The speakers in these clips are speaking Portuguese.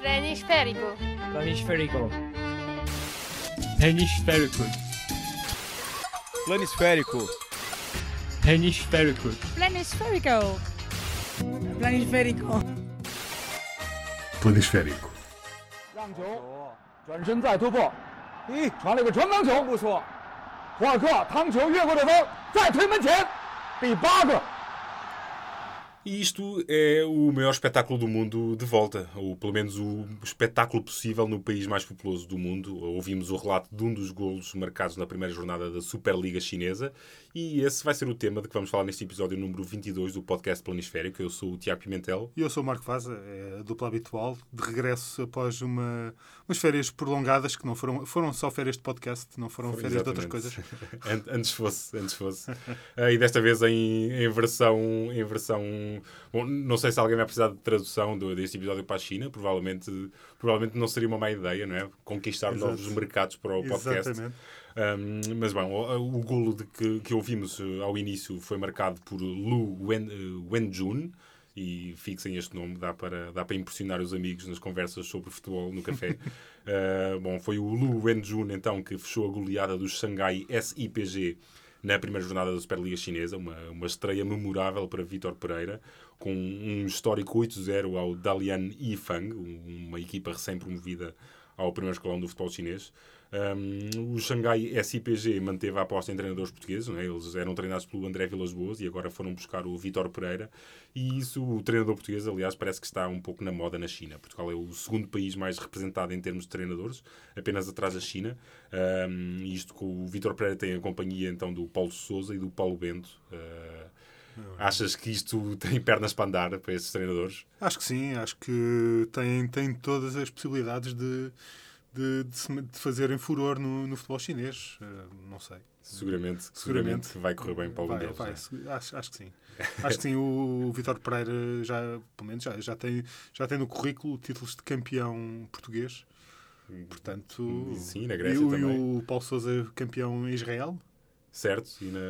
Planisférico. Planisférico. Planisférico. Planisférico. Planisférico. Planisférico. Planisférico. Planisférico. 让球，转身再突破，咦传了个传帮球，不错。胡尔克趟球越过对方，再推门前，第八个。E isto é o maior espetáculo do mundo de volta, ou pelo menos o espetáculo possível no país mais populoso do mundo. Ouvimos o relato de um dos golos marcados na primeira jornada da Superliga Chinesa e esse vai ser o tema de que vamos falar neste episódio número 22 do podcast Planisférico. Eu sou o Tiago Pimentel. E eu sou o Marco Vaza, é a dupla habitual, de regresso após uma, umas férias prolongadas que não foram, foram só férias de podcast, não foram férias de outras coisas. An- antes fosse, antes fosse. Ah, e desta vez em, em versão. Em versão bom, não sei se alguém vai precisar de tradução do, deste episódio para a China. Provavelmente, provavelmente não seria uma má ideia, não é? Conquistar Exato. novos mercados para o podcast. Exatamente. Um, mas bom, o, o golo de que, que ouvimos eh, ao início foi marcado por Lu Wen, eh, Wenjun. E fixem este nome, dá para, dá para impressionar os amigos nas conversas sobre futebol no café. Uh, bom, foi o Lu Wenjun então que fechou a goleada do Xangai SIPG na primeira jornada da Superliga Chinesa, uma, uma estreia memorável para Vítor Pereira, com um histórico 8-0 ao Dalian Yifang, um- uma equipa recém-promovida ao primeiro escalão do futebol chinês. Um, o Xangai SIPG manteve a aposta em treinadores portugueses, não é? eles eram treinados pelo André Vilas Boas e agora foram buscar o Vítor Pereira. E isso, o treinador português, aliás, parece que está um pouco na moda na China. Portugal é o segundo país mais representado em termos de treinadores, apenas atrás da China. Um, isto com o Vítor Pereira tem a companhia então do Paulo Souza e do Paulo Bento. Uh, achas que isto tem pernas para andar para esses treinadores? Acho que sim, acho que tem, tem todas as possibilidades de, de, de, se- de fazerem furor no, no futebol chinês. Eh, não sei. Seguramente, seguramente, Seguramente. vai correr bem para algum Vai, deles. vai, é? se- acho, acho que sim. Acho que sim, o, o Vitor Pereira já, pelo menos, já, já, tem, já tem no currículo títulos de campeão português. Portanto, Sim, na Grécia e, também. E o Paulo Souza campeão em Israel. Certo, e na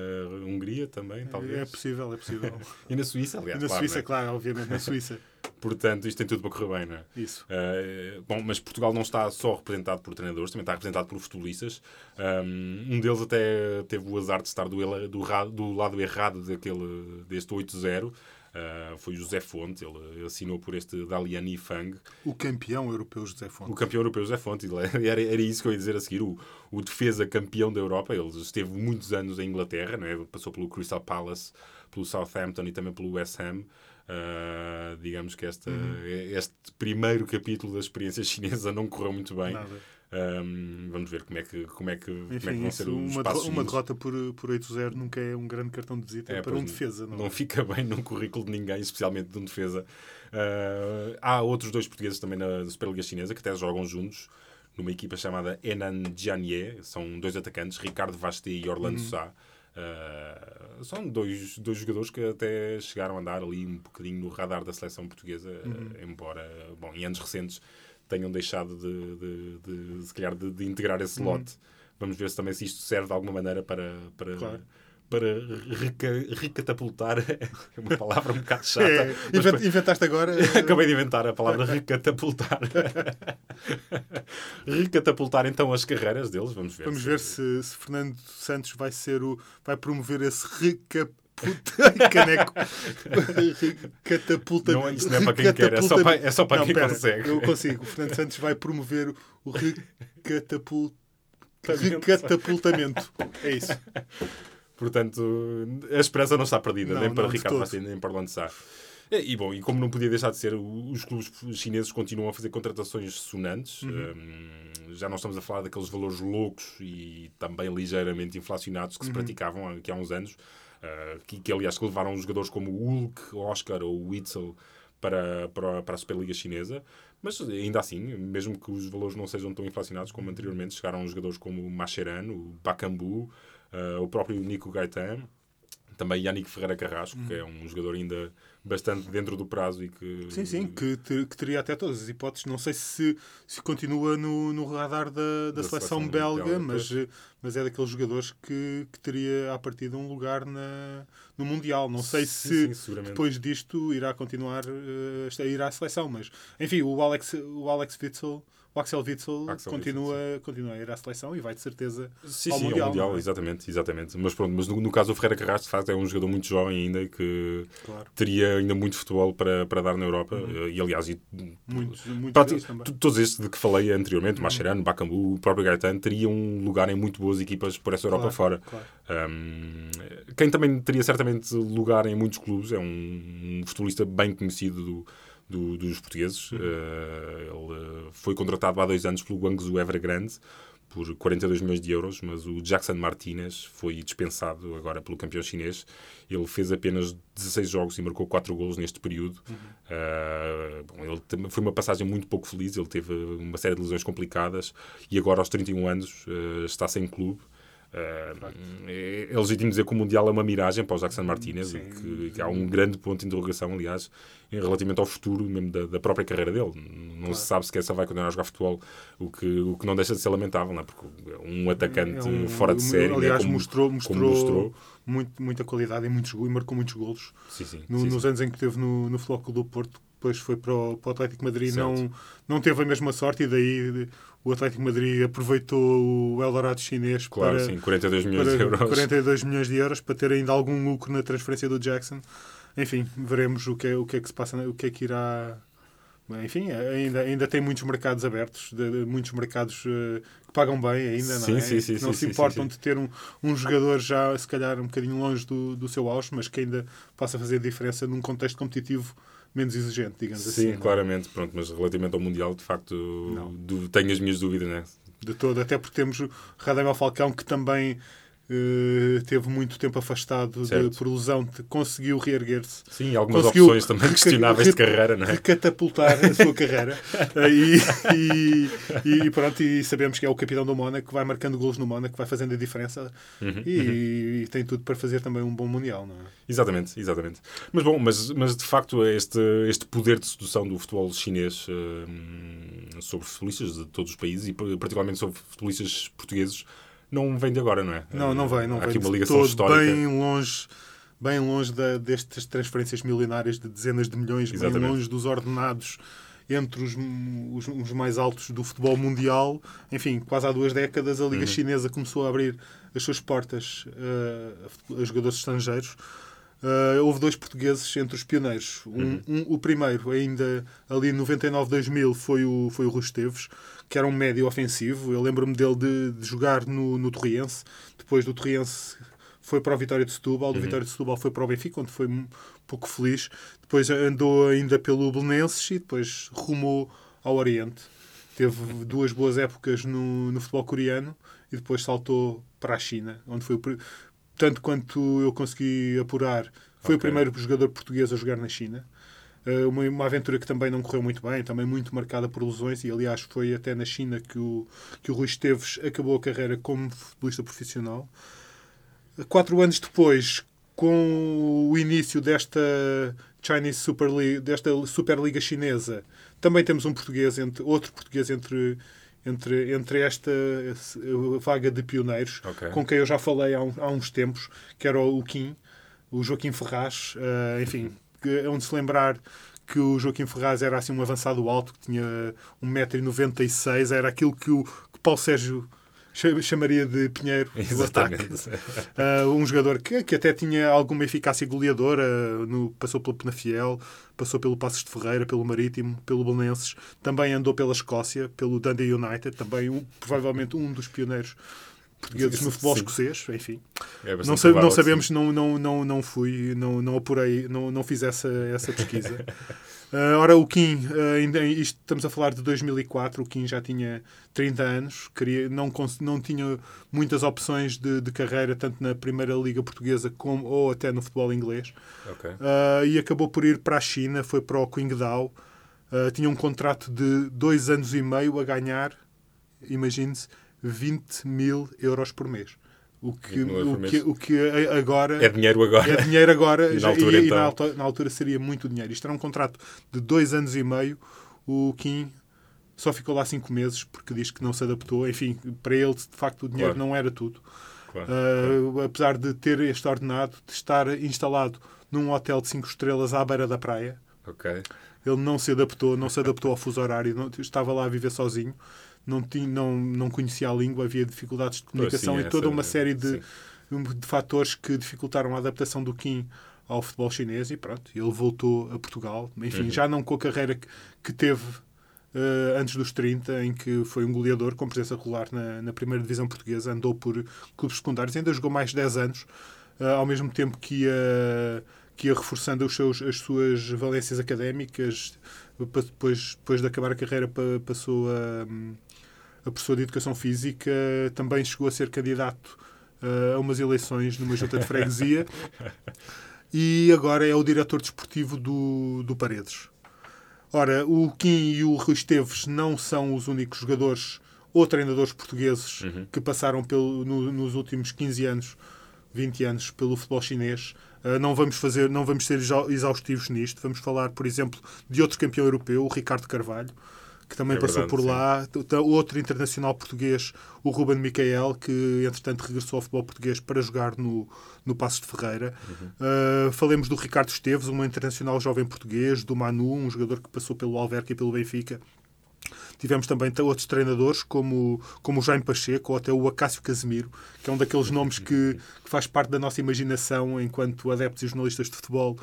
Hungria também, talvez. É possível, é possível. E na Suíça, aliás. E na claro, Suíça, não é? claro, obviamente, na Suíça. Portanto, isto tem tudo para correr bem, não é? Isso. Uh, bom, mas Portugal não está só representado por treinadores, também está representado por futebolistas. Um, deles até teve o azar de estar do, do, do lado errado daquele, deste 8-0. Uh, foi o José Fonte, ele assinou por este Dalian Fang. O campeão europeu José Fonte. O campeão europeu José Fonte, era, era isso que eu ia dizer a seguir, o, o defesa campeão da Europa. Ele esteve muitos anos em Inglaterra, não é? passou pelo Crystal Palace, pelo Southampton e também pelo West Ham. Ah, digamos que esta, este primeiro capítulo da experiência chinesa não correu muito bem. Nada. Ahm, vamos ver como é que, como é que, como é que Enfim, vão isso, ser os uma, passos uma derrota por, por 8-0 nunca é um grande cartão de visita É, para um defesa. Não, não é? fica bem num currículo de ninguém, especialmente de um defesa. Ah, há outros dois portugueses também na Superliga Chinesa que até jogam juntos numa equipa chamada Henan Jianye. São dois atacantes, Ricardo Vasté e Orlando Sá. Ah, são dois, dois jogadores que até chegaram a andar ali um bocadinho no radar da seleção portuguesa, ah, embora, bom, em anos recentes tenham deixado de, de, de, se calhar, de, de integrar esse lote. Vamos ver se também se isto serve de alguma maneira para, para, Claro. para reca- recatapultar. É uma palavra um bocado chata. É, invent- para- inventaste agora. Acabei de inventar a palavra recatapultar. recatapultar então as carreiras deles, vamos ver. Vamos ver se, se Fernando Santos vai ser o. vai promover esse recaputa caneco. Recatapultamento. Não, isso não é para quem quer, é só para- é só para Não, quem pera, consegue. Eu consigo. O Fernando Santos vai promover o recatapul... recatapultamento. É isso. Portanto, a esperança não está perdida, Não, nem para Ricardo. Bastin, nem para Orlando Sá. E, e, bom, e como não podia deixar de ser, os clubes chineses continuam a fazer contratações sonantes. Uhum. Hum, já não estamos a falar daqueles valores loucos e também ligeiramente inflacionados que se Uhum. praticavam aqui há uns anos. Ah, que, que, aliás, que levaram jogadores como o Hulk, Oscar ou Witzel para, para, para a Superliga Chinesa. Mas ainda assim, mesmo que os valores não sejam tão inflacionados como anteriormente, chegaram jogadores como o Mascherano, o Bakambu, ah, o próprio Nico Gaetan Também Yannick Ferreira Carrasco, que é um jogador ainda bastante dentro do prazo e que. Sim, sim, que, ter- que teria até todas as hipóteses. Não sei se, se continua no, no radar da, da, Da seleção, seleção belga, mas, mas é daqueles jogadores que, que teria à partida um lugar na, no Mundial. Não sei Sim, se sim, depois disto irá continuar eh, a ir à seleção, mas enfim, o Alex, o Alex Witzel. O Axel Witzel Axel continua, continua a ir à seleção e vai de certeza Sim, ao sim, Mundial. ao Mundial, é? exatamente, exatamente. Mas pronto, mas no, no caso do Ferreira Carrasco, de facto, é um jogador muito jovem ainda e que Claro. teria ainda muito futebol para, para dar na Europa. E aliás, e, Muito, muito Prati- feliz também. to- todos estes de que falei Uhum. anteriormente, Mascherano, Bakambu, o próprio Gaetan, teriam um lugar em muito boas equipas por essa Europa Claro, fora. claro. Um, quem também teria certamente lugar em muitos clubes é um, um futebolista bem conhecido do- do- dos portugueses. Uhum. Uh, ele uh, foi contratado há dois anos pelo Guangzhou Evergrande por 42 milhões de euros, mas o Jackson Martinez foi dispensado agora pelo campeão chinês. Ele fez apenas 16 jogos e marcou 4 golos neste período. Uh, bom, ele foi uma passagem muito pouco feliz, ele teve uma série de lesões complicadas e agora aos 31 anos uh, está sem clube. Uh, é, é legítimo dizer que o Mundial é uma miragem para o Jackson Martinez, Sim. que, que há um grande ponto de interrogação, aliás, em relativamente ao futuro mesmo da, da própria carreira dele. Não se sabe se essa vai continuar a jogar futebol, o que, o que não deixa de ser lamentável, não é? porque um atacante É um- fora de série, né, Aliás, como, mostrou, como mostrou, mostrou. Muito, muita qualidade e, muitos, e marcou muitos golos. Sim, sim, No- sim, nos anos em que esteve no, no Clube do Porto, depois foi para o, para o Atlético Madrid, Certo. não, não teve a mesma sorte e daí o Atlético Madrid aproveitou o Eldorado chinês Claro, para, sim, 42 milhões para de euros. 42 milhões de euros para ter ainda algum lucro na transferência do Jackson. Enfim, veremos o que é, o que, é que se passa, o que é que irá. Enfim, ainda, ainda tem muitos mercados abertos, de- de- muitos mercados eh, que pagam bem ainda, Sim, não é? sim, sim, não se importam de ter um, um jogador já, se calhar, um bocadinho longe do, do seu auge, mas que ainda possa fazer diferença num contexto competitivo menos exigente, digamos assim. Sim, é? claramente, pronto, mas relativamente ao Mundial, de facto, Não. tenho as minhas dúvidas, né? de todo, até porque temos o Radamel Falcão que também eh, teve muito tempo afastado de, Certo. por lesão, de- conseguiu reerguer-se, Sim, algumas Conseguiu opções também questionáveis de re- carreira, não é? recatapultar a sua carreira Eh, e, e, e pronto, e sabemos que é o capitão do Mónaco que vai marcando golos no Mónaco, que vai fazendo a diferença Uhum, e, e tem tudo para fazer também um bom Mundial, não é? Exatamente, exatamente. Mas bom, mas, mas de facto este, este poder de sedução do futebol chinês hum, sobre futebolistas de todos os países e particularmente sobre futebolistas portugueses não vem de agora, não é? Não, não vem, não Há vem. aqui uma ligação todo, histórica. Bem longe, bem longe da, destas transferências milionárias de dezenas de milhões, bem Exatamente. longe dos ordenados entre os, os, os mais altos do futebol mundial. Enfim, quase há duas décadas a Uhum. Liga Chinesa começou a abrir as suas portas eh, a jogadores estrangeiros. Uh, houve dois portugueses entre os pioneiros. Um, Uhum. um- o primeiro, ainda ali em 99-2000, foi o, foi o Rui Esteves, que era um médio ofensivo. Eu lembro-me dele de, de jogar no, no Torriense. Depois do Torriense foi para o Vitória de Setúbal. Do Vitória de Setúbal foi para o Benfica, onde foi um pouco feliz. Depois andou ainda pelo Belenenses e depois rumou ao Oriente. Teve duas boas épocas no, no futebol coreano e depois saltou para a China, onde foi o tanto quanto eu consegui apurar, foi o Ok. primeiro jogador português a jogar na China. Uh, uma, uma aventura que também não correu muito bem, também muito marcada por lesões, e aliás foi até na China que o, que o Rui Esteves acabou a carreira como futebolista profissional. Quatro anos depois, com o início desta Chinese Super League, desta Superliga Chinesa, também temos um português, entre, outro português entre, entre, entre esta eh, vaga de pioneiros, Ok. com quem eu já falei há, um- há uns tempos, que era o Kim, o Joaquim Ferraz, eh, enfim, é onde se lembrar que o Joaquim Ferraz era assim um avançado alto, que tinha 1,96m, era aquilo que o que Paulo Sérgio cha- chamaria de Pinheiro do ataque. Exatamente. Uh, um jogador que, que até tinha alguma eficácia goleadora, no, passou pelo Penafiel, passou pelo Passos de Ferreira, pelo Marítimo, pelo Belenenses, também andou pela Escócia, pelo Dundee United, também um, provavelmente um dos pioneiros portugueses no futebol Sim. escocês, enfim. É Não, sa- não sabemos, não, não, não, não fui, não, não apurei, não, não fiz essa, essa pesquisa. Uh, ora, o Kim, uh, ainda, isto, estamos a falar de 2004, o Kim já tinha 30 anos, queria, não, não tinha muitas opções de, de carreira, tanto na Primeira Liga Portuguesa como, ou até no futebol inglês. Ok. Uh, e acabou por ir para a China, foi para o Qingdao. Uh, tinha um contrato de dois anos e meio a ganhar, imagine-se, 20 mil euros por mês. O que, o que, o que agora É dinheiro agora. é dinheiro agora E na altura, e, e então? na, altura, na altura seria muito dinheiro. Isto era um contrato de dois anos e meio. O Kim só ficou lá cinco meses porque diz que não se adaptou. Enfim, para ele, de facto, o dinheiro Claro. não era tudo. Claro. Uh, apesar de ter este ordenado, de estar instalado num hotel de cinco estrelas à beira da praia, ele não se adaptou, não se adaptou ao fuso horário, não- estava lá a viver sozinho, não, tinha, não, não conhecia a língua, havia dificuldades de comunicação sim, e toda essa- uma série de, sim. de fatores que dificultaram a adaptação do Kim ao futebol chinês e pronto, ele voltou a Portugal, enfim, Uhum. já não com a carreira que, que teve eh, antes dos 30, em que foi um goleador com presença regular na, na primeira divisão portuguesa, andou por clubes secundários, ainda jogou mais de 10 anos, eh, ao mesmo tempo que ia, que ia reforçando os seus, as suas valências académicas, depois, depois de acabar a carreira pa- passou a, a professor de Educação Física, também chegou a ser candidato eh, a umas eleições numa junta de freguesia e agora é o diretor desportivo do, do Paredes. Ora, o Kim e o Rui Esteves não são os únicos jogadores ou treinadores portugueses que passaram pelo, no- nos últimos 15 anos, 20 anos, pelo futebol chinês. Uh, não vamos fazer, não vamos ser exa- exaustivos nisto. Vamos falar, por exemplo, de outro campeão europeu, o Ricardo Carvalho, que também É passou verdade, por lá. T- Outro internacional português, o Ruben Micael, que entretanto regressou ao futebol português para jogar no, no Passos de Ferreira. Uh, falemos do Ricardo Esteves, um internacional jovem português, do Manu, um jogador que passou pelo Alverca e pelo Benfica. Tivemos também outros treinadores, como, como o Jaime Pacheco ou até o Acácio Casemiro, que é um daqueles nomes que, que faz parte da nossa imaginação enquanto adeptos e jornalistas de futebol.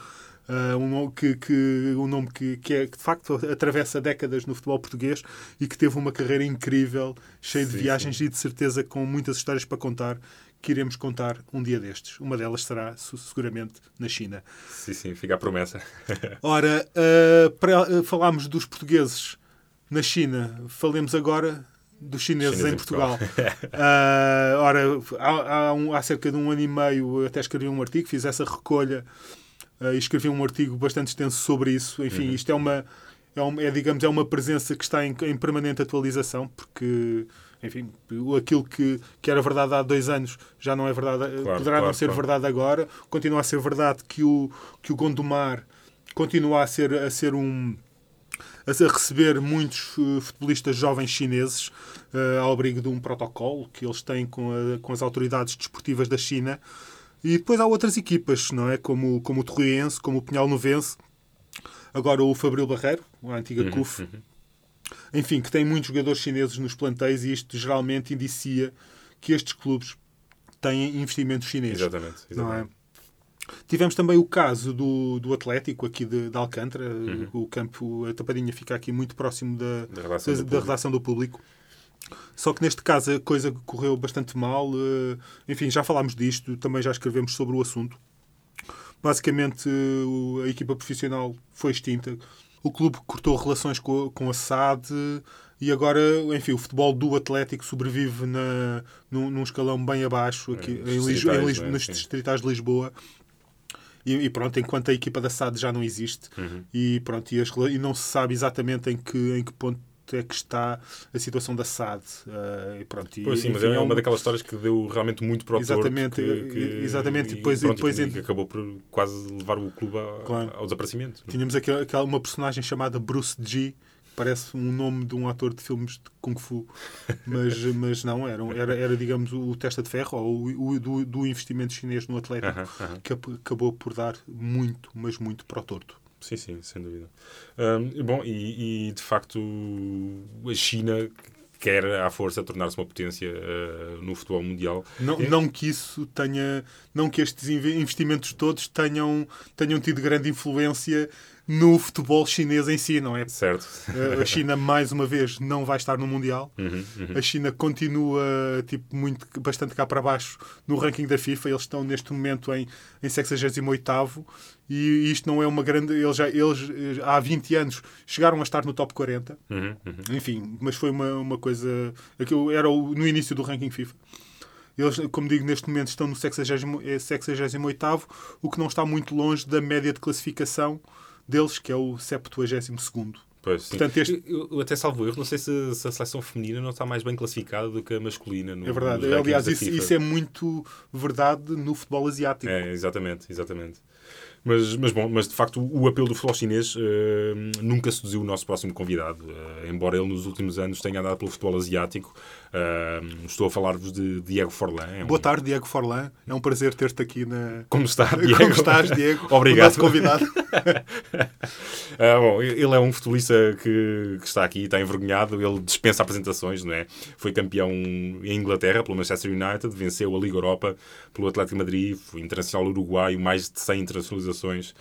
Uh, um nome que, que, um nome que, que, é, que de facto atravessa décadas no futebol português e que teve uma carreira incrível, cheia de Sim, viagens e de certeza com muitas histórias para contar, que iremos contar um dia destes. Uma delas será seguramente na China. Sim, sim, fica a promessa. Ora, uh, para uh, falarmos dos portugueses na China, falemos agora dos chineses Chineses em em Portugal. Uh, ora, há, há, um- há cerca de um ano e meio eu até escrevi um artigo, fiz essa recolha uh, e escrevi um artigo bastante extenso sobre isso. Enfim, isto é uma, é, uma- é, digamos, é uma presença que está em, em permanente atualização, porque, enfim, aquilo que, que era verdade há dois anos já não é verdade, Claro, poderá não claro, ser claro. verdade agora. Continua a ser verdade que o, que o Gondomar continua a ser, a ser um a receber muitos eh, futebolistas jovens chineses eh, ao abrigo de um protocolo que eles têm com, a- com as autoridades desportivas da China. E depois há outras equipas, não é? Como, como o Torriense, como o Pinhal Novense, agora o Fabril Barreiro, a antiga CUF. Enfim, que tem muitos jogadores chineses nos plantéis e isto geralmente indicia que estes clubes têm investimentos chineses. Exatamente. É? exatamente. Tivemos também o caso do, do Atlético aqui de, de Alcântara. Uhum. O campo, a Tapadinha fica aqui muito próximo da, Da redação da- do da redação do público. Só que neste caso a coisa correu bastante mal. eh, Enfim, já falámos disto, também já escrevemos sobre o assunto. Basicamente, eh, a equipa profissional foi extinta. O clube cortou relações com, a- SAD e agora, enfim, o futebol do Atlético sobrevive na, num, num escalão bem abaixo aqui, É, em nos Lis- em distritais, Lis- não é? nos distritais de Lisboa. E, e pronto, enquanto a equipa da SAD já não existe Uhum. e pronto, e, as e não se sabe exatamente em que, em que ponto é que está a situação da SAD. eh, e pronto, e, Pois sim, mas enfim, é é uma um- daquelas histórias que deu realmente muito para o Exatamente, que, e- exatamente, e e depois- e pronto, depois que, que acabou por quase levar o clube a- Claro. ao desaparecimento. Tínhamos aquela, aquela- uma personagem chamada Bruce G, que parece um nome de um ator de filmes de Kung Fu, mas, mas não, era, era, era digamos o testa de ferro, ou o, o- do, do investimento chinês no Atlético, Aham, aham. que ap- acabou por dar muito, mas muito para o torto. Sim, sim, sem dúvida. Hum, bom, e, e, de facto a China quer à força tornar-se uma potência uh, no futebol mundial. Não, não que isso tenha, não que estes inve- investimentos todos tenham, tenham tido grande influência no futebol chinês em si, não é? Certo. Eh, A China, mais uma vez, não vai estar no Mundial. Uhum, uhum. A China continua tipo, muito, bastante cá para baixo no ranking da FIFA. Eles estão neste momento em, em 68 e isto não é uma grande. Eles, já, eles eh, há 20 anos chegaram a estar no top 40. Uhum, uhum. Enfim, mas foi uma, uma coisa. Aquilo era o- no início do ranking FIFA. Eles, como digo, neste momento estão no 68, o que não está muito longe da média de classificação deles, que é o 72. Pois, sim. Portanto, este- eu, eu até salvo erro, não sei se, se a seleção feminina não está mais bem classificada do que a masculina. No, É verdade. Aliás, isso, isso é muito verdade no futebol asiático. É, exatamente, exatamente. Mas, mas bom, mas de facto o apelo do futebol chinês eh, nunca seduziu o nosso próximo convidado, eh, embora ele nos últimos anos tenha andado pelo futebol asiático. Estou a falar-vos de Diego Forlan. É um- Boa tarde, Diego Forlan. É um prazer ter-te aqui na. Como está, Diego? Como estás, Diego? Obrigado. Nosso convidado. Ah, bom, ele é um futebolista que, que está aqui, está envergonhado, ele dispensa apresentações, não é? Foi campeão em Inglaterra pelo Manchester United, venceu a Liga Europa pelo Atlético de Madrid, foi internacional uruguaio, mais de 100 internacionalizações,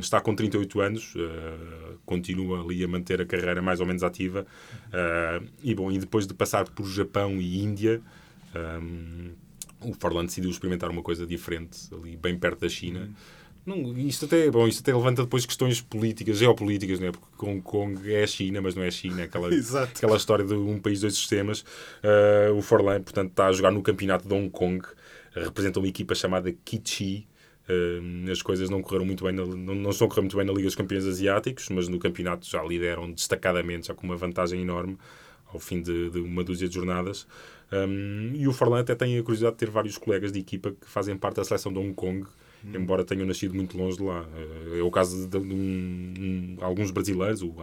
está com 38 anos, ah, continua ali a manter a carreira mais ou menos ativa, Ah, e bom, e depois de passar por Japão e Índia, ahm, o Forlan decidiu experimentar uma coisa diferente, ali bem perto da China. Não, isto, até, bom, isto até levanta depois questões políticas, geopolíticas, não é? Porque Hong Kong é a China, mas não é a China, aquela, aquela história de um país, dois sistemas. Ah, o Forlan, portanto, está a jogar no campeonato de Hong Kong, representa uma equipa chamada Kichi. Ah, as coisas não correram muito bem, na, não, não estão a correr muito bem na Liga dos Campeões Asiáticos, mas no campeonato já lideram destacadamente, já com uma vantagem enorme ao fim de, de uma dúzia de jornadas. Um, e o Forlan até tem a curiosidade de ter vários colegas de equipa que fazem parte da seleção de Hong Kong, embora tenham nascido muito longe de lá. Uh, É o caso de, de um- um- alguns brasileiros, o-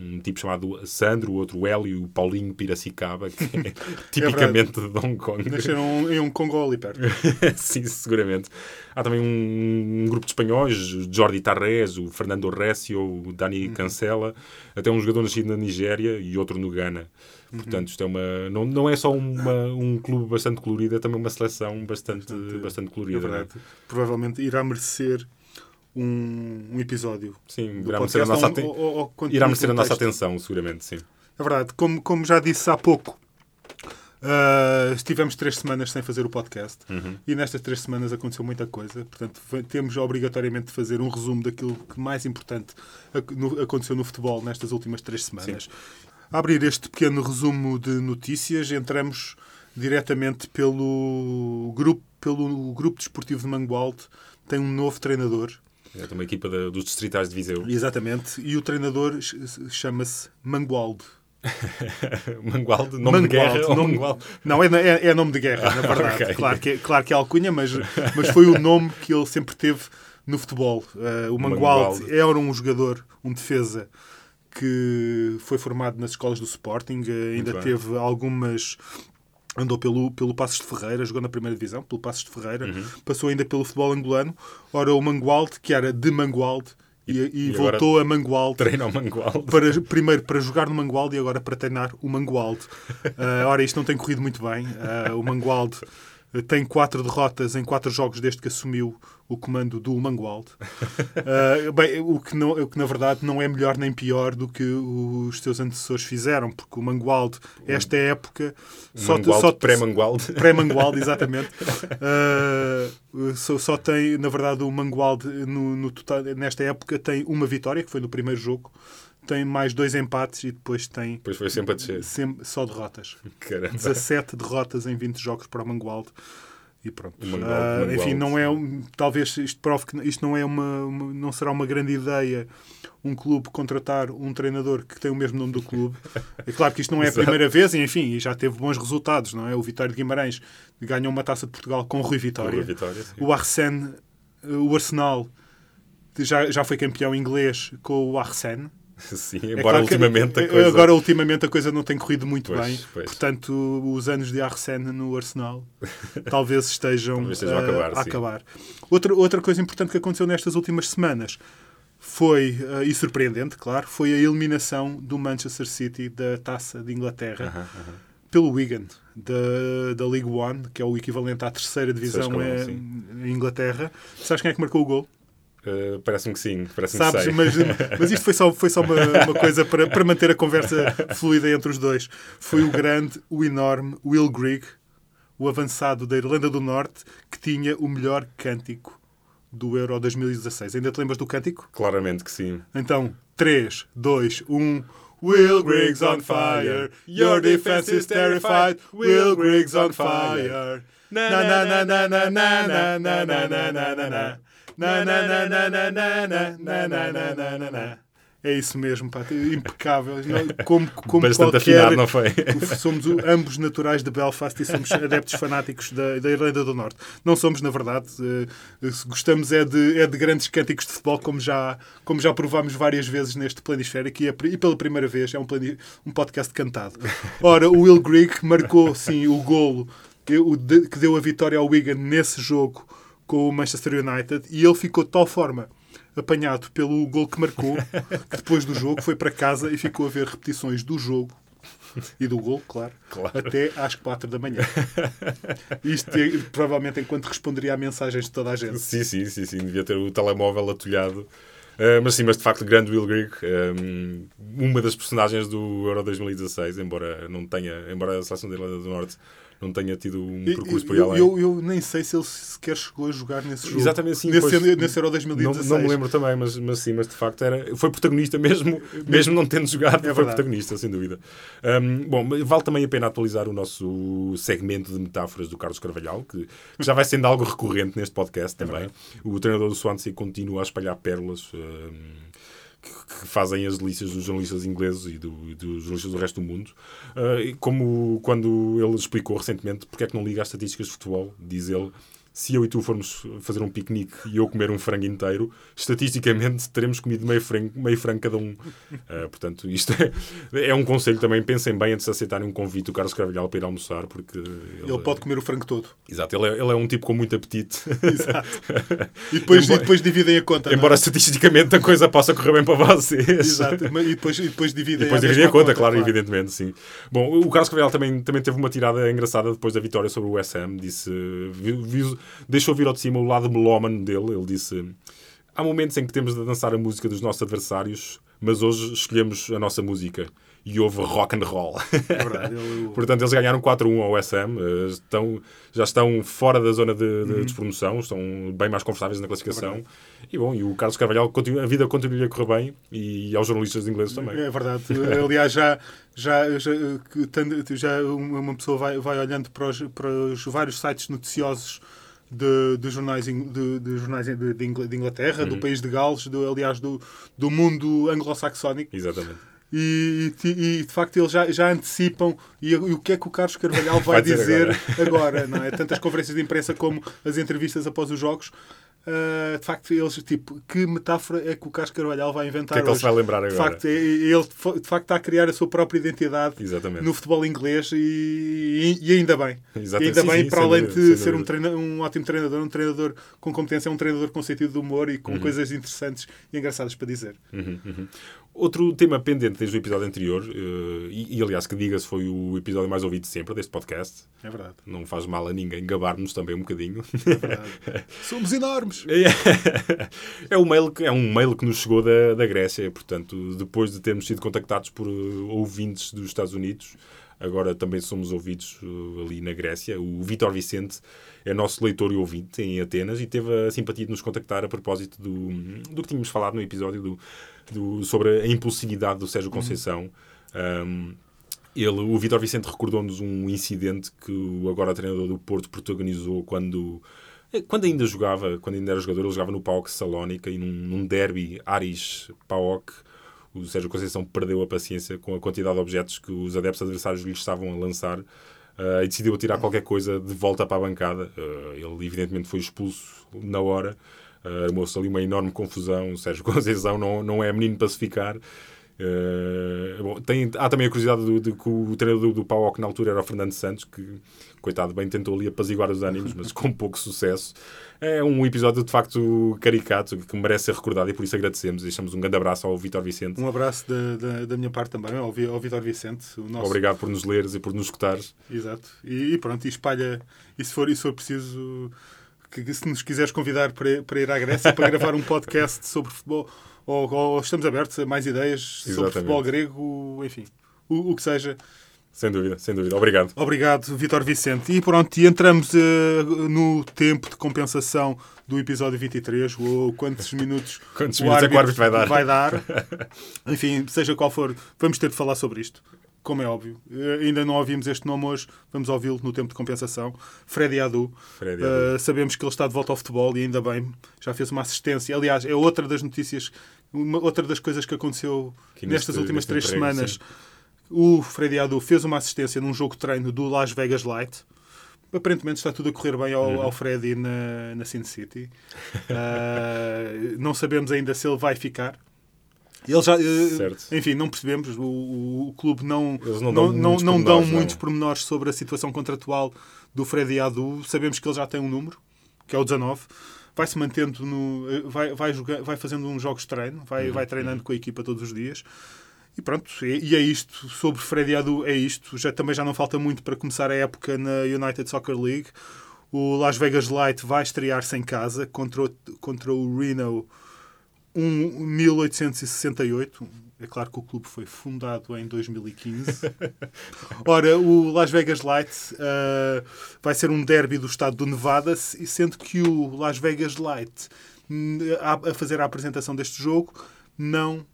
um tipo chamado Sandro, o outro Hélio e o Paulinho Piracicaba, que é tipicamente de Hong Kong. Nasceram em Hong Kong ou ali perto. Sim, seguramente. Há também um, um grupo de espanhóis, Jordi Tarrés, o Fernando Récio, o Dani Cancela, até um jogador nascido na Nigéria e outro no Ghana. Portanto, isto é uma, não, não é só uma, um clube bastante colorido, é também uma seleção bastante, bastante, É colorida. não é? verdade. Provavelmente irá merecer um, um episódio. Sim, irá merecer a nossa, aten- ou- ou irá merecer a nossa atenção, seguramente, sim. É verdade. Como, como já disse há pouco, ah, estivemos três semanas sem fazer o podcast Uhum. e nestas três semanas aconteceu muita coisa. Portanto, temos obrigatoriamente de fazer um resumo daquilo que mais importante aconteceu no futebol nestas últimas três semanas. A abrir este pequeno resumo de notícias, entramos diretamente pelo grupo, pelo grupo desportivo de Mangualde. Tem um novo treinador. É uma equipa da- dos distritais de Viseu. Exatamente. E o treinador ch- chama-se Mangualde. Mangualde, nome de guerra nome-? Não, é, é, é nome de guerra, na verdade. ok. claro, que é, claro que é alcunha, mas, mas foi o nome que ele sempre teve no futebol. Uh, o Mangualde, Mangualde. era um jogador, um defesa, que foi formado nas escolas do Sporting, uh, ainda teve algumas. Andou pelo, pelo Passos de Ferreira, jogou na primeira divisão, pelo Passos de Ferreira, Uhum. passou ainda pelo futebol angolano. Ora, o Mangualde, que era de Mangualde, e, e e voltou a Mangualde Treina ao Mangualde. para, primeiro para jogar no Mangualde e agora para treinar o Mangualde. Ah, ora, isto não tem corrido muito bem. Ah, o Mangualde tem quatro derrotas em quatro jogos desde que assumiu o comando do Mangualde. Ah, bem, o que, não, o que na verdade não é melhor nem pior do que os seus antecessores fizeram, porque o Mangualde, esta época, só, Mangualde, só pré-Mangualde. pré-Mangualde, exatamente. Uh, só, só tem, na verdade, o Mangualde no, no total, nesta época tem uma vitória, que foi no primeiro jogo, tem mais dois empates e depois tem Depois foi sempre a descer. sempre, só derrotas. Caramba. 17 derrotas em 20 jogos para o Mangualde. E pronto. Mangualde, Ah, Mangualde, enfim, não é talvez isto prove que isto não é uma, uma- não será uma grande ideia um clube contratar um treinador que tem o mesmo nome do clube. É claro que isto não é a primeira vez, e enfim, e já teve bons resultados, não é? O Vitória de Guimarães ganhou uma taça de Portugal com o Rui Vitória. Boa vitória. O Arsene, o Arsenal já, já foi campeão inglês com o Arsene. Sim, É embora claro que- ultimamente a eh, coisa... Agora, ultimamente, a coisa não tem corrido muito Pois, bem. pois. Portanto, os anos de Arsene no Arsenal talvez estejam, Talvez estejam a eh, acabar, sim. acabar. Outra, outra coisa importante que aconteceu nestas últimas semanas foi, eh, e surpreendente, claro, foi a eliminação do Manchester City da Taça de Inglaterra Aham, aham. pelo Wigan, da, da League One, que é o equivalente à terceira divisão escalão, eh, em Inglaterra. Sabes quem é que marcou o gol? Uh, Parece-me que sim, parece-me Sabes, que sei. mas, mas isto foi só, foi só uma, uma coisa para, para manter a conversa fluida entre os dois. Foi o grande, o enorme Will Grigg, o avançado da Irlanda do Norte, que tinha o melhor cântico do Euro 2016. Ainda te lembras do cântico? Claramente que sim. Então, 3, 2, 1. Will Griggs on fire, your defense is terrified. Will Griggs on fire. Na na na na na na na na na na na na na. Na na na na na na na na na na na na na. É isso mesmo, pá, impecável. Como, como Bastante qualquer... afinado, não foi? Somos ambos naturais de Belfast e somos adeptos fanáticos da, da Irlanda do Norte. Não somos, na verdade. eh, gostamos é de, é de grandes cânticos de futebol, como já, como já provámos várias vezes neste Planisférico e, é- e pela primeira vez é um, plani- um podcast cantado. Ora, o Will Grigg marcou, sim, o golo que deu a vitória ao Wigan nesse jogo com o Manchester United e ele ficou de tal forma apanhado pelo gol que marcou que depois do jogo foi para casa e ficou a ver repetições do jogo e do gol, claro, Claro. até às quatro da manhã. Isto é, provavelmente enquanto responderia a mensagens de toda a gente. Sim, sim, sim, sim. Devia ter o telemóvel atolhado. Ah, mas sim, mas de facto, grande Will Grigg, um, uma das personagens do Euro 2016, embora não tenha, embora a seleção da Irlanda do Norte não tenha tido um percurso por aí eu, além. eu, eu nem sei se ele sequer chegou a jogar nesse jogo. Exatamente, sim. Nesse, pois, nesse Euro não, 2016. não me lembro também, mas, mas sim, mas de facto era, foi protagonista mesmo, mesmo não tendo jogado, É foi protagonista, sem dúvida. Um, bom, vale também a pena atualizar o nosso segmento de metáforas do Carlos Carvalhal, que, que já vai sendo algo recorrente neste podcast É também. o treinador do Swansea continua a espalhar pérolas. um, que, que fazem as delícias dos jornalistas ingleses e, do- e dos jornalistas do resto do mundo. Uh, como quando ele explicou recentemente porque é que não liga às estatísticas de futebol, diz ele. Se eu e tu formos fazer um piquenique e eu comer um frango inteiro, estatisticamente teremos comido meio frango, meio frango cada um. Uh, portanto, isto é, é um conselho também. Pensem bem antes de aceitarem um convite do Carlos Carvalhal para ir almoçar, porque ele, Ele pode comer o frango todo. Exato, ele é, ele é um tipo com muito apetite. Exato. E depois, Embora- e depois dividem a conta. é? Embora estatisticamente a coisa possa correr bem para vocês. Exato. E depois, e depois dividem, Depois a dividem a mesma conta, claro, evidentemente, sim. Bom, o Carlos Carvalhal também, também teve uma tirada engraçada depois da vitória sobre o Ham. Disse, viu- deixou vir ao de cima o lado melómano dele. Ele disse: Há momentos em que temos de dançar a música dos nossos adversários, mas hoje escolhemos a nossa música. E houve rock and roll. É verdade. Ele- Portanto, eles ganharam 4-1 ao Ham. eh, Estão, já estão fora da zona de, de despromoção, estão bem mais confortáveis na classificação. E bom, e o Carlos Carvalhal, continua, a vida continua a correr bem e aos jornalistas ingleses também. É verdade. Aliás, já, já, já, já uma pessoa vai, vai olhando para os, para os vários sites noticiosos de, de jornais, de, de jornais de, de Ingl- de Inglaterra, Uhum. do país de Gales, do, aliás, do, do mundo anglo-saxónico. Exatamente. E, e, e, de facto eles já, já antecipam e, e o que é que o Carlos Carvalhal vai, Vai dizer dizer agora. não é? Tanto as conferências de imprensa como as entrevistas após os jogos. Ah, de facto, eles, tipo, que metáfora é que o Carlos Carvalhal vai O inventar que é que ele hoje? se vai lembrar De agora? facto, é- ele de facto está a criar a sua própria identidade Exatamente. no futebol inglês e, e ainda bem. Exato. E ainda bem, sim, para além dúvida, de ser um, dúvida. treina- um ótimo treinador, um treinador com competência, é um treinador com sentido de humor e Uhum. com coisas interessantes e engraçadas para dizer. Outro tema pendente desde o episódio anterior, eh, e, e, aliás que diga-se foi o episódio mais ouvido sempre deste podcast, É verdade. não faz mal a ninguém gabar-nos também um bocadinho. É verdade. Somos enormes! é, um mail que, é um mail que nos chegou da, da Grécia, portanto, depois de termos sido contactados por eh, ouvintes dos Estados Unidos, agora também somos ouvidos eh, ali na Grécia. O Vitor Vicente é nosso leitor e ouvinte em Atenas e teve a simpatia de nos contactar a propósito do, do que tínhamos falado no episódio do, do- sobre a impulsividade do Sérgio Conceição. Um, ele, o Vitor Vicente recordou-nos um incidente que o agora treinador do Porto protagonizou quando, eh, quando ainda jogava, quando ainda era jogador, ele jogava no PAOK Salónica e num, num derby Aris-PAOK, o Sérgio Conceição perdeu a paciência com a quantidade de objetos que os adeptos adversários lhe estavam a lançar eh, e decidiu tirar qualquer coisa de volta para a bancada. Eh, ele, evidentemente, foi expulso na hora. Uh, Armou-se ali uma enorme confusão. O Sérgio Conceição não, não é menino para se ficar. Uh, bom, tem, há também a curiosidade do- de que o treinador do, do PAOK na altura era o Fernando Santos, que, coitado, bem tentou ali apaziguar os ânimos, mas com pouco sucesso. É um episódio de facto caricato que merece ser recordado e por isso agradecemos. Deixamos um grande abraço ao Vitor Vicente. Um abraço da, da, da minha parte também, ao, ao Vitor Vicente. Nosso... Obrigado por nos leres e por nos escutares. Exato. E, e pronto, e espalha. E se for, e se for preciso, que, se nos quiseres convidar para, para ir à Grécia para gravar um podcast sobre futebol, ou, ou estamos abertos a mais ideias sobre Exatamente. futebol grego, enfim, o, o que seja. Sem dúvida, sem dúvida. Obrigado. Obrigado, Vitor Vicente. E pronto, e entramos eh, no tempo de compensação do episódio 23, ou quantos minutos, Quantos minutos é que o árbitro vai dar? vai dar. Enfim, seja qual for, vamos ter de falar sobre isto. Como é óbvio. Eh, ainda não ouvimos este nome hoje, vamos ouvi-lo no tempo de compensação. Freddy Adu. Freddy Eh, Adu. sabemos que ele está de volta ao futebol e ainda bem, já fez uma assistência. Aliás, é outra das notícias uma, outra das coisas que aconteceu Que nestas neste- últimas neste três semanas, sim. o Freddy Adu fez uma assistência num jogo de treino do Las Vegas Light. Aparentemente está tudo a correr bem ao, Uhum. ao Freddy na, na Sin City. Ah, não sabemos ainda se ele vai ficar. Ele já, eh, Certo. enfim, não percebemos. O, o- clube não, Eles não não, dão não, muitos não dão pormenores, não. muitos pormenores sobre a situação contratual do Freddy Adu. Sabemos que ele já tem um número, que é o 19. Vai se mantendo no. eh, Vai, vai, jogar, vai fazendo uns jogos de treino, vai, Uhum. vai treinando com a equipa todos os dias. E pronto, e, e é isto. Sobre Freddy Adu, é isto. Já, também já não falta muito para começar a época na United Soccer League. O Las Vegas Light vai estrear-se em casa contra o, contra o Reno um 1868. É claro que o clube foi fundado em 2015. Ora, o Las Vegas Light ah, vai ser um derby do estado do Nevada, e sendo que o Las Vegas Light, hum, a fazer a apresentação deste jogo, não,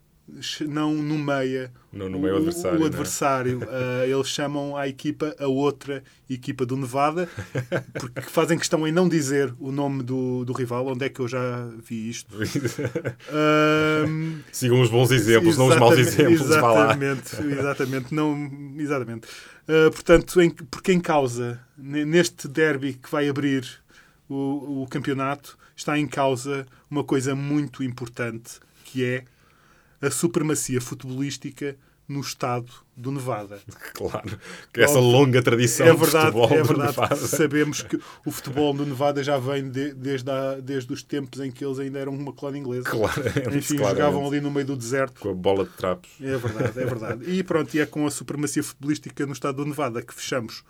não nomeia Não nomeia o o- adversário, o né? adversário. Ah, eles chamam a equipa a outra equipa do Nevada, porque fazem questão em não dizer o nome do, do rival. Onde é que eu já vi isto? Ahm, Sigam os bons exemplos, não os maus exemplos. Exatamente, exatamente. Não, exatamente. Uh, portanto, em, porque em causa, ne- neste derby que vai abrir o, o campeonato, está em causa uma coisa muito importante, que é a supremacia futebolística no estado do Nevada. Claro. Que essa Óbvio. longa tradição É de verdade, futebol é do verdade. Nevada. Sabemos que o futebol do Nevada já vem de- desde, a- desde os tempos em que eles ainda eram uma colónia inglesa. Claramente, Enfim, claramente. jogavam ali no meio do deserto. Com a bola de trapos. É verdade, é verdade. E pronto, e é com a supremacia futebolística no estado do Nevada que fechamos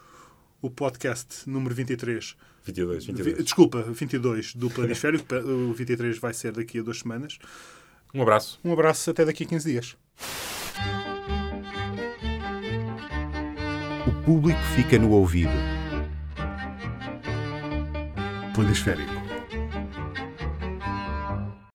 o podcast número 23. 22, Vi- 22. Desculpa, 22 do Planisfério. o 23 vai ser daqui a duas semanas. Um abraço. Um abraço, até daqui a 15 dias. O público fica no ouvido. Planisférico.